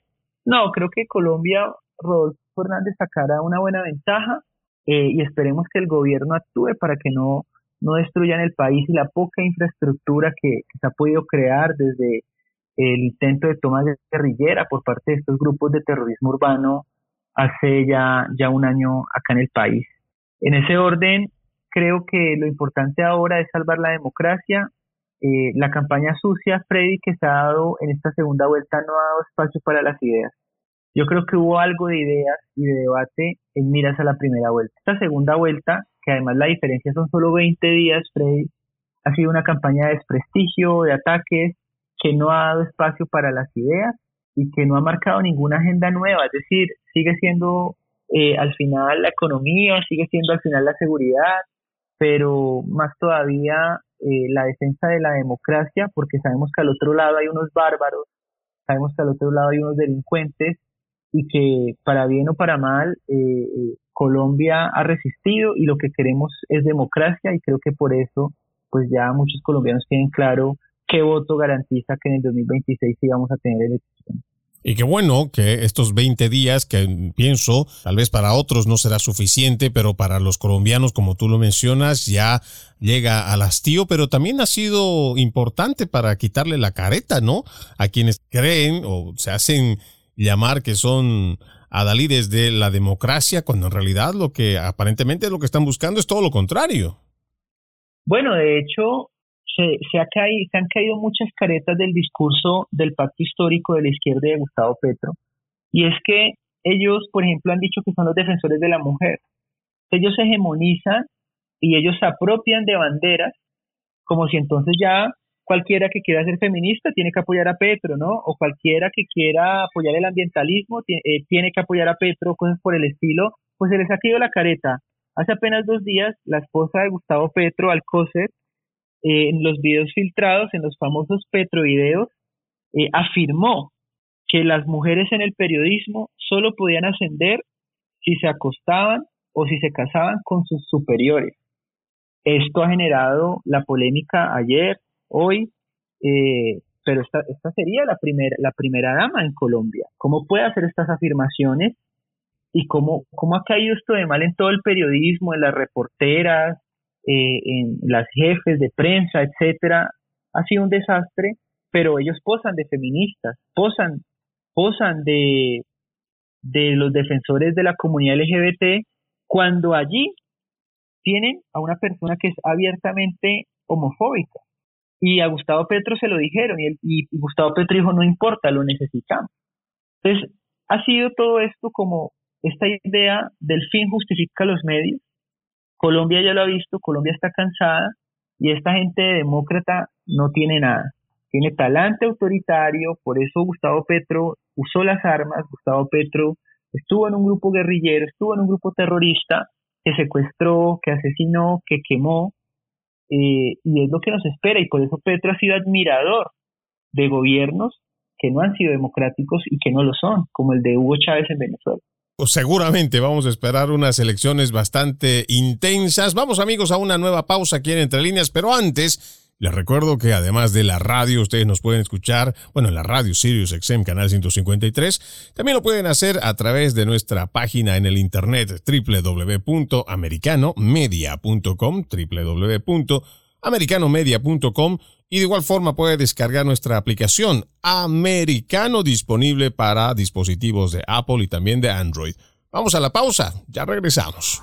Speaker 2: No, creo que Colombia, Rodolfo Fernández sacará una buena ventaja y esperemos que el gobierno actúe para que no, no destruyan el país y la poca infraestructura que se ha podido crear desde el intento de toma de guerrillera por parte de estos grupos de terrorismo urbano hace ya, ya un año acá en el país. En ese orden, creo que lo importante ahora es salvar la democracia. Eh, la campaña sucia, Freddy, que se ha dado en esta segunda vuelta no ha dado espacio para las ideas. Yo creo que hubo algo de ideas y de debate en miras a la primera vuelta. Esta segunda vuelta, que además la diferencia son solo 20 días, Freddy, ha sido una campaña de desprestigio, de ataques, que no ha dado espacio para las ideas y que no ha marcado ninguna agenda nueva, es decir, sigue siendo eh, al final la economía, sigue siendo al final la seguridad, pero más todavía eh, la defensa de la democracia, porque sabemos que al otro lado hay unos bárbaros, sabemos que al otro lado hay unos delincuentes y que para bien o para mal eh, Colombia ha resistido y lo que queremos es democracia y creo que por eso pues ya muchos colombianos tienen claro qué voto garantiza que en el 2026 sigamos a tener elecciones.
Speaker 1: Y qué bueno que estos 20 días, que pienso, tal vez para otros no será suficiente, pero para los colombianos, como tú lo mencionas, ya llega al hastío, pero también ha sido importante para quitarle la careta, ¿no? A quienes creen o se hacen llamar que son adalides de la democracia, cuando en realidad lo que aparentemente lo que están buscando es todo lo contrario.
Speaker 2: Bueno, de hecho, se, se, ha caído, se han caído muchas caretas del discurso del pacto histórico de la izquierda de Gustavo Petro. Y es que ellos, por ejemplo, han dicho que son los defensores de la mujer. Ellos hegemonizan y ellos se apropian de banderas como si entonces ya cualquiera que quiera ser feminista tiene que apoyar a Petro, ¿no? O cualquiera que quiera apoyar el ambientalismo eh, tiene que apoyar a Petro, cosas por el estilo, pues se les ha caído la careta. Hace apenas dos días, la esposa de Gustavo Petro, Alcócer, eh, en los videos filtrados, en los famosos Petrovideos, eh, afirmó que las mujeres en el periodismo solo podían ascender si se acostaban o si se casaban con sus superiores. Esto ha generado la polémica ayer, hoy, eh, pero esta, esta sería la, primera la primera dama en Colombia. ¿Cómo puede hacer estas afirmaciones? ¿Y cómo, cómo ha caído esto de mal en todo el periodismo, en las reporteras, eh, en las jefes de prensa, etcétera? Ha sido un desastre, pero ellos posan de feministas, posan, posan de, de los defensores de la comunidad LGBT, cuando allí tienen a una persona que es abiertamente homofóbica. Y a Gustavo Petro se lo dijeron y, y Gustavo Petro dijo, no importa, lo necesitamos. Entonces, ha sido todo esto como esta idea del fin justifica los medios. Colombia ya lo ha visto, Colombia está cansada y esta gente demócrata no tiene nada. Tiene talante autoritario, por eso Gustavo Petro usó las armas, Gustavo Petro estuvo en un grupo guerrillero, estuvo en un grupo terrorista que secuestró, que asesinó, que quemó, eh, y es lo que nos espera, y por eso Petro ha sido admirador de gobiernos que no han sido democráticos y que no lo son, como el de Hugo Chávez en Venezuela.
Speaker 1: Pues seguramente vamos a esperar unas elecciones bastante intensas. Vamos amigos a una nueva pausa aquí en Entre Líneas, pero antes les recuerdo que además de la radio, ustedes nos pueden escuchar, bueno, en la radio Sirius XM Canal 153. También lo pueden hacer a través de nuestra página en el internet www.americanomedia.com, www.americanomedia.com y de igual forma puede descargar nuestra aplicación Americano disponible para dispositivos de Apple y también de Android. Vamos a la pausa, ya regresamos.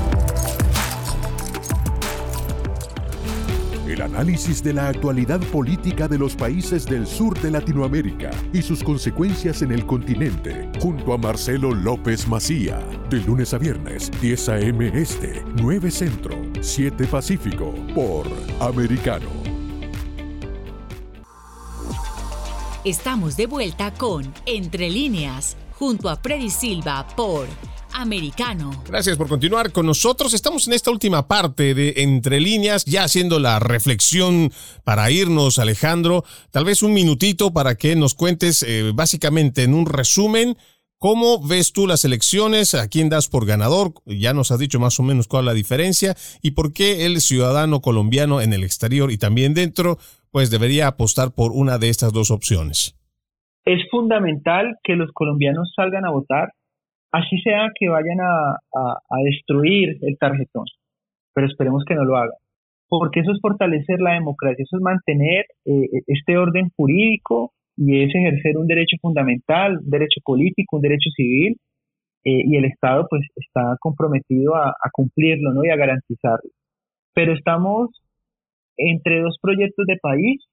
Speaker 4: El análisis de la actualidad política de los países del sur de Latinoamérica y sus consecuencias en el continente, junto a Marcelo López Macía, de lunes a viernes, 10 a.m. Este, 9 Centro, 7 Pacífico, por Americano.
Speaker 3: Estamos de vuelta con Entre líneas, junto a Freddy Silva por americano.
Speaker 1: Gracias por continuar con nosotros. Estamos en esta última parte de Entre líneas, ya haciendo la reflexión para irnos, Alejandro. Tal vez un minutito para que nos cuentes eh, básicamente en un resumen. ¿Cómo ves tú las elecciones? ¿A quién das por ganador? Ya nos has dicho más o menos cuál es la diferencia y por qué el ciudadano colombiano en el exterior y también dentro, pues debería apostar por una de estas dos opciones.
Speaker 2: Es fundamental que los colombianos salgan a votar así sea que vayan a, destruir el tarjetón, pero esperemos que no lo hagan, porque eso es fortalecer la democracia, eso es mantener eh, este orden jurídico y es ejercer un derecho fundamental, un derecho político, un derecho civil, eh, y el Estado pues está comprometido a, a cumplirlo ¿no? y a garantizarlo. Pero estamos entre dos proyectos de país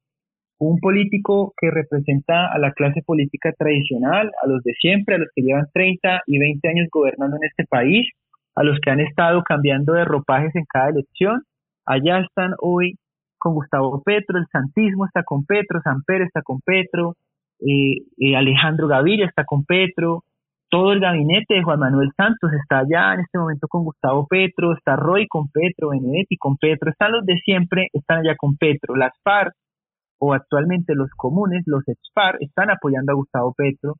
Speaker 2: un político que representa a la clase política tradicional, a los de siempre, a los que llevan 30 y 20 años gobernando en este país, a los que han estado cambiando de ropajes en cada elección. Allá están hoy con Gustavo Petro, el santismo está con Petro, San Pedro está con Petro, eh, eh, Alejandro Gaviria está con Petro, todo el gabinete de Juan Manuel Santos está allá en este momento con Gustavo Petro, está Roy con Petro, Benedetti con Petro, están los de siempre, están allá con Petro, las FARC, o actualmente los comunes, los EXPAR, están apoyando a Gustavo Petro.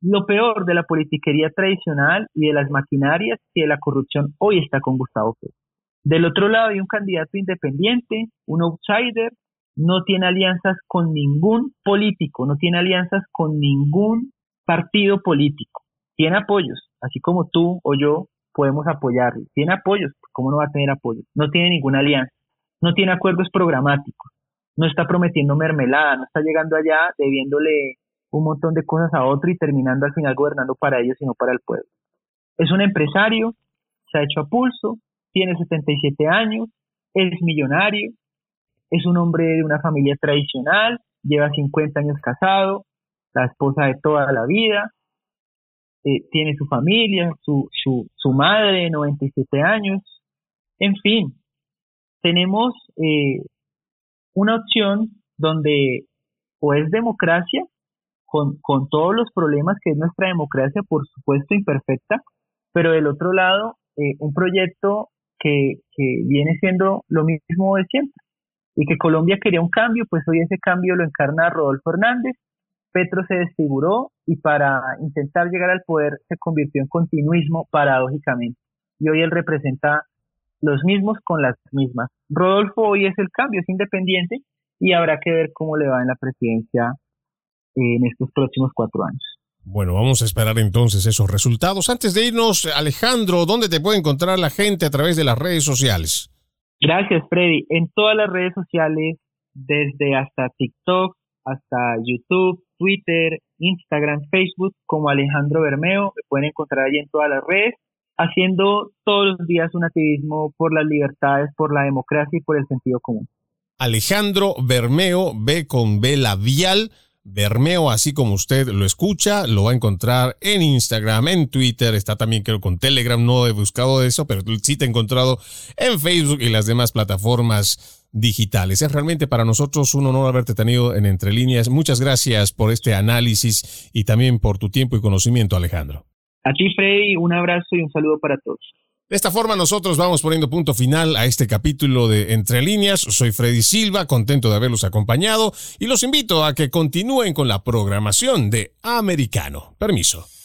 Speaker 2: Lo peor de la politiquería tradicional y de las maquinarias y de la corrupción hoy está con Gustavo Petro. Del otro lado hay un candidato independiente, un outsider, no tiene alianzas con ningún político, no tiene alianzas con ningún partido político. Tiene apoyos, así como tú o yo podemos apoyarlo. Tiene apoyos, ¿cómo no va a tener apoyos? No tiene ninguna alianza, no tiene acuerdos programáticos no está prometiendo mermelada, no está llegando allá debiéndole un montón de cosas a otro y terminando al final gobernando para ellos y no para el pueblo. Es un empresario, se ha hecho a pulso, tiene 77 años, es millonario, es un hombre de una familia tradicional, lleva 50 años casado, la esposa de toda la vida, eh, tiene su familia, su, su, su madre de 97 años, en fin, tenemos eh, una opción donde o es democracia, con, con todos los problemas que es nuestra democracia, por supuesto imperfecta, pero del otro lado, eh, un proyecto que, que viene siendo lo mismo de siempre y que Colombia quería un cambio, pues hoy ese cambio lo encarna Rodolfo Hernández, Petro se desfiguró y para intentar llegar al poder se convirtió en continuismo paradójicamente. Y hoy él representa los mismos con las mismas. Rodolfo hoy es el cambio, es independiente y habrá que ver cómo le va en la presidencia en estos próximos cuatro años.
Speaker 1: Bueno, vamos a esperar entonces esos resultados. Antes de irnos, Alejandro, ¿dónde te puede encontrar la gente a través de las redes sociales?
Speaker 2: Gracias, Freddy. En todas las redes sociales, desde hasta TikTok, hasta YouTube, Twitter, Instagram, Facebook, como Alejandro Bermeo, me pueden encontrar allí en todas las redes haciendo todos los días un activismo por las libertades, por la democracia y por el sentido común.
Speaker 1: Alejandro Bermeo, B con B labial. Bermeo, así como usted lo escucha, lo va a encontrar en Instagram, en Twitter, está también creo con Telegram, no he buscado eso, pero sí te he encontrado en Facebook y las demás plataformas digitales. Es realmente para nosotros un honor haberte tenido en Entre Líneas. Muchas gracias por este análisis y también por tu tiempo y conocimiento, Alejandro.
Speaker 2: A ti, Freddy, un abrazo y un saludo para todos.
Speaker 1: De esta forma nosotros vamos poniendo punto final a este capítulo de Entre líneas. Soy Freddy Silva, contento de haberlos acompañado y los invito a que continúen con la programación de Americano. Permiso.